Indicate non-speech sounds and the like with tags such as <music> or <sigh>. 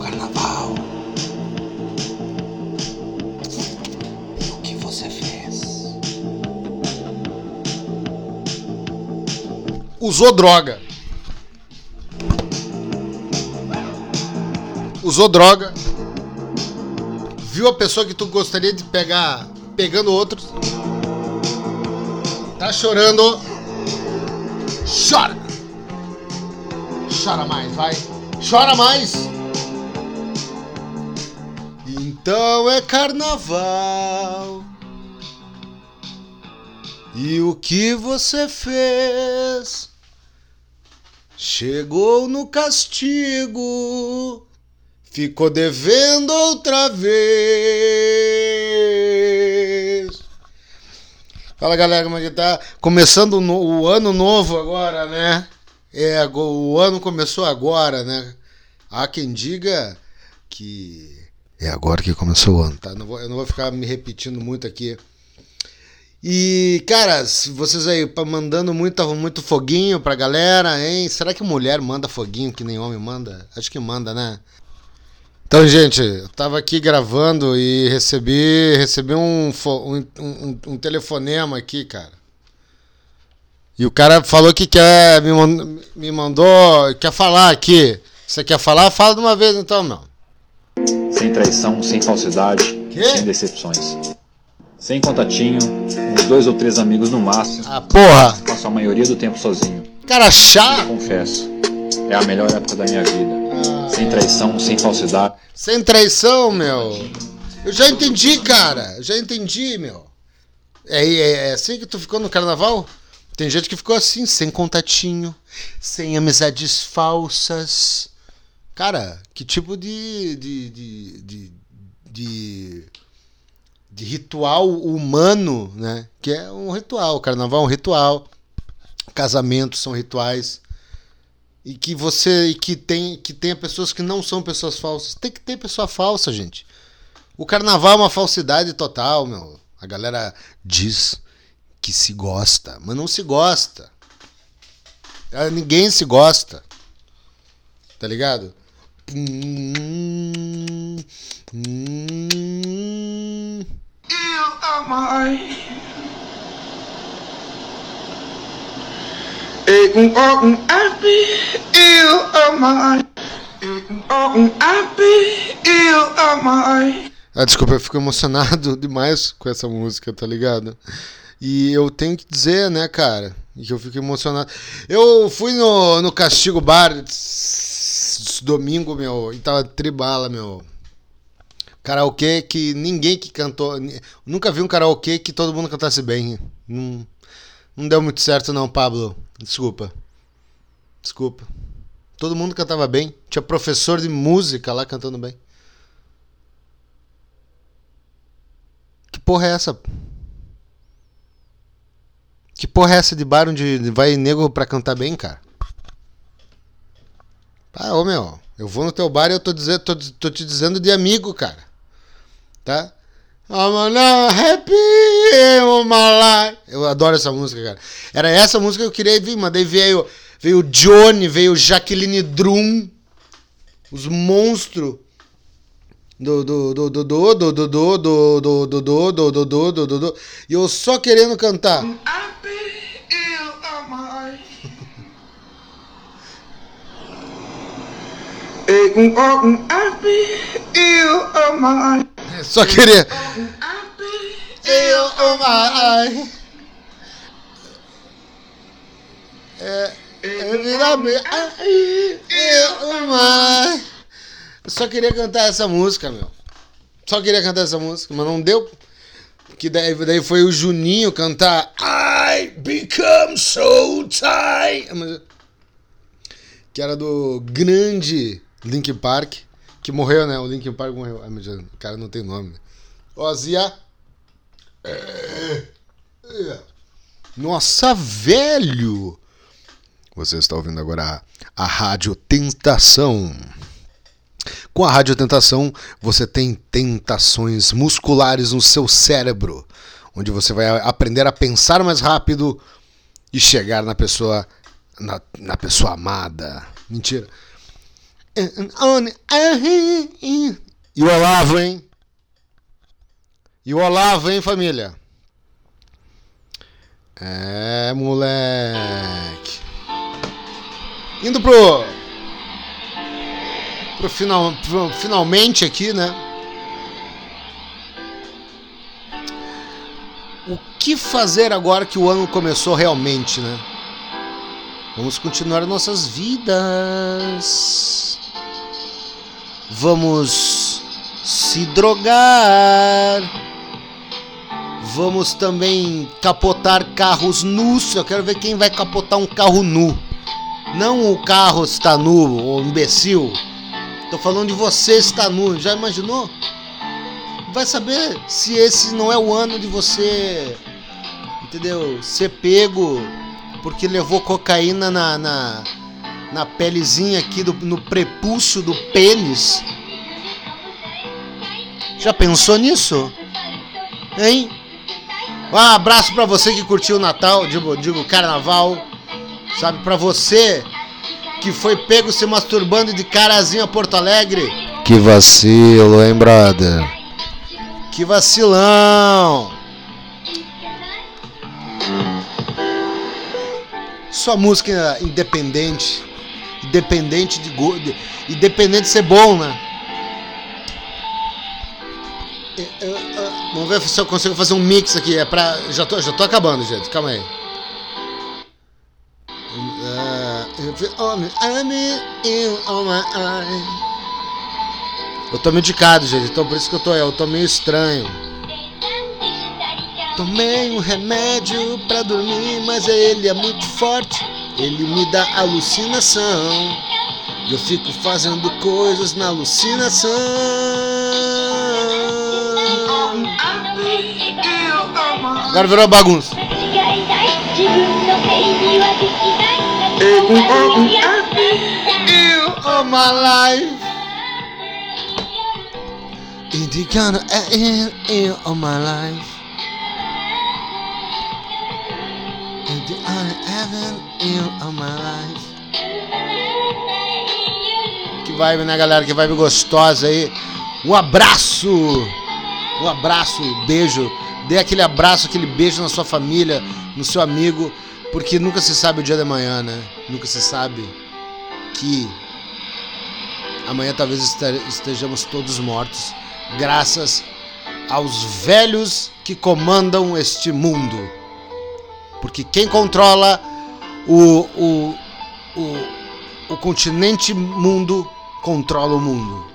carnaval. O que você fez? Usou droga. Usou droga. Viu a pessoa que tu gostaria de pegar pegando outros. Tá chorando. Chora. Chora mais, vai. Chora mais. Então é carnaval. E o que você fez? Chegou no castigo, ficou devendo outra vez. Fala galera, como é que tá? Começando o, no- o ano novo agora, né? É, o ano começou agora, né? Há quem diga que é agora que começou o ano, tá? Não vou- eu não vou ficar me repetindo muito aqui. E, caras, vocês aí mandando muito, muito foguinho pra galera, hein? Será que mulher manda foguinho que nem homem manda? Acho que manda, né? Então, gente, eu tava aqui gravando e recebi, recebi um, um, um, um telefonema aqui, cara. E o cara falou que quer, me, man- me mandou, quer falar aqui. Você quer falar? Fala de uma vez então, meu. Sem traição, sem falsidade, sem decepções. Sem contatinho, uns dois ou três amigos no máximo, Ah, porra! passo a maioria do tempo sozinho. Cara chato! Confesso, é a melhor época da minha vida. Sem traição, sem falsidade. Sem traição, meu. Eu já entendi, cara. Eu já entendi, meu. É, é, é assim que tu ficou no carnaval? Tem gente que ficou assim, sem contatinho, sem amizades falsas. Cara, que tipo de. de. de. de, de, de ritual humano, né? Que é um ritual. O carnaval é um ritual. Casamentos são rituais e que você e que tem que tenha pessoas que não são pessoas falsas. Tem que ter pessoa falsa, gente. O carnaval é uma falsidade total, meu. A galera diz que se gosta, mas não se gosta. Ah, Ninguém se gosta. Tá ligado? Eu amai. Eu um api, eu amai. Eu um api, eu amai. Ah, desculpa, eu fico emocionado <laughs> demais com essa música, tá ligado? E eu tenho que dizer, né, cara? Que eu fico emocionado. Eu fui no, no Castigo Bar domingo, meu, e tava tribala, meu. Karaokê que ninguém que cantou. Nunca vi um karaokê que todo mundo cantasse bem. Não, não deu muito certo, não, Pablo. Desculpa. Desculpa. Todo mundo cantava bem. Tinha professor de música lá cantando bem. Que porra é essa? Porra é essa de bar onde vai nego pra cantar bem, cara? Ah, ô meu, eu vou no teu bar e eu tô, tô, tô te dizendo de amigo, cara. Tá? I'm not happy in my life. Eu adoro essa música, cara. Era essa música que eu queria vir, mas daí veio, veio Johnny, veio Jaqueline Drum, os monstros do do do do do do do do do do do do do do do do do e eu só querendo cantar Happy, you are my. Ik um happy, you are my. Só Happy, eu oh my é eu eu só queria cantar essa música meu. Só queria cantar essa música mas não deu. Que daí, daí foi o Juninho cantar I become so tired que era do grande Linkin Park que morreu né o Linkin Park morreu Ai, meu Deus, o cara não tem nome né? Nossa, velho! Você está ouvindo agora a, a Rádio Tentação. Com a Rádio Tentação, você tem tentações musculares no seu cérebro, onde você vai aprender a pensar mais rápido e chegar na pessoa na, na pessoa amada. Mentira. E o Olavo, hein? E o Olavo, hein, família? É, moleque. Indo pro. Pro, final, pro finalmente aqui, né? O que fazer agora que o ano começou realmente, né? Vamos continuar nossas vidas. Vamos se drogar. Vamos também capotar carros nus. Eu quero ver quem vai capotar um carro nu. Não o carro está nu, ô imbecil. Tô falando de você está nu. Já imaginou? Vai saber se esse não é o ano de você, entendeu? Ser pego porque levou cocaína na, na, na pelezinha aqui, do, no prepúcio do pênis. Já pensou nisso? Hein? Um abraço para você que curtiu o Natal, digo, digo Carnaval. Sabe, para você que foi pego se masturbando de carazinho a Porto Alegre. Que vacilo, hein, brother? Que vacilão! Sua música independente, independente de gosto, independente de ser bom, né? Eu, eu, eu, vamos ver se eu consigo fazer um mix aqui. É pra. Já tô, já tô acabando, gente. Calma aí. Eu tô medicado, gente. Então por isso que eu tô. Eu tô meio estranho. Tomei um remédio pra dormir, mas ele é muito forte. Ele me dá alucinação. E eu fico fazendo coisas na alucinação. Agora virou bagunça. Oh my life. In, in, oh my life. The heaven, in, oh my life. Que vibe, né, galera? Que vibe gostosa aí. Um abraço. Um abraço, beijo. Dê aquele abraço, aquele beijo na sua família, no seu amigo, porque nunca se sabe o dia da manhã, né? Nunca se sabe que amanhã talvez estejamos todos mortos, graças aos velhos que comandam este mundo. Porque quem controla o, o, o, o continente mundo controla o mundo.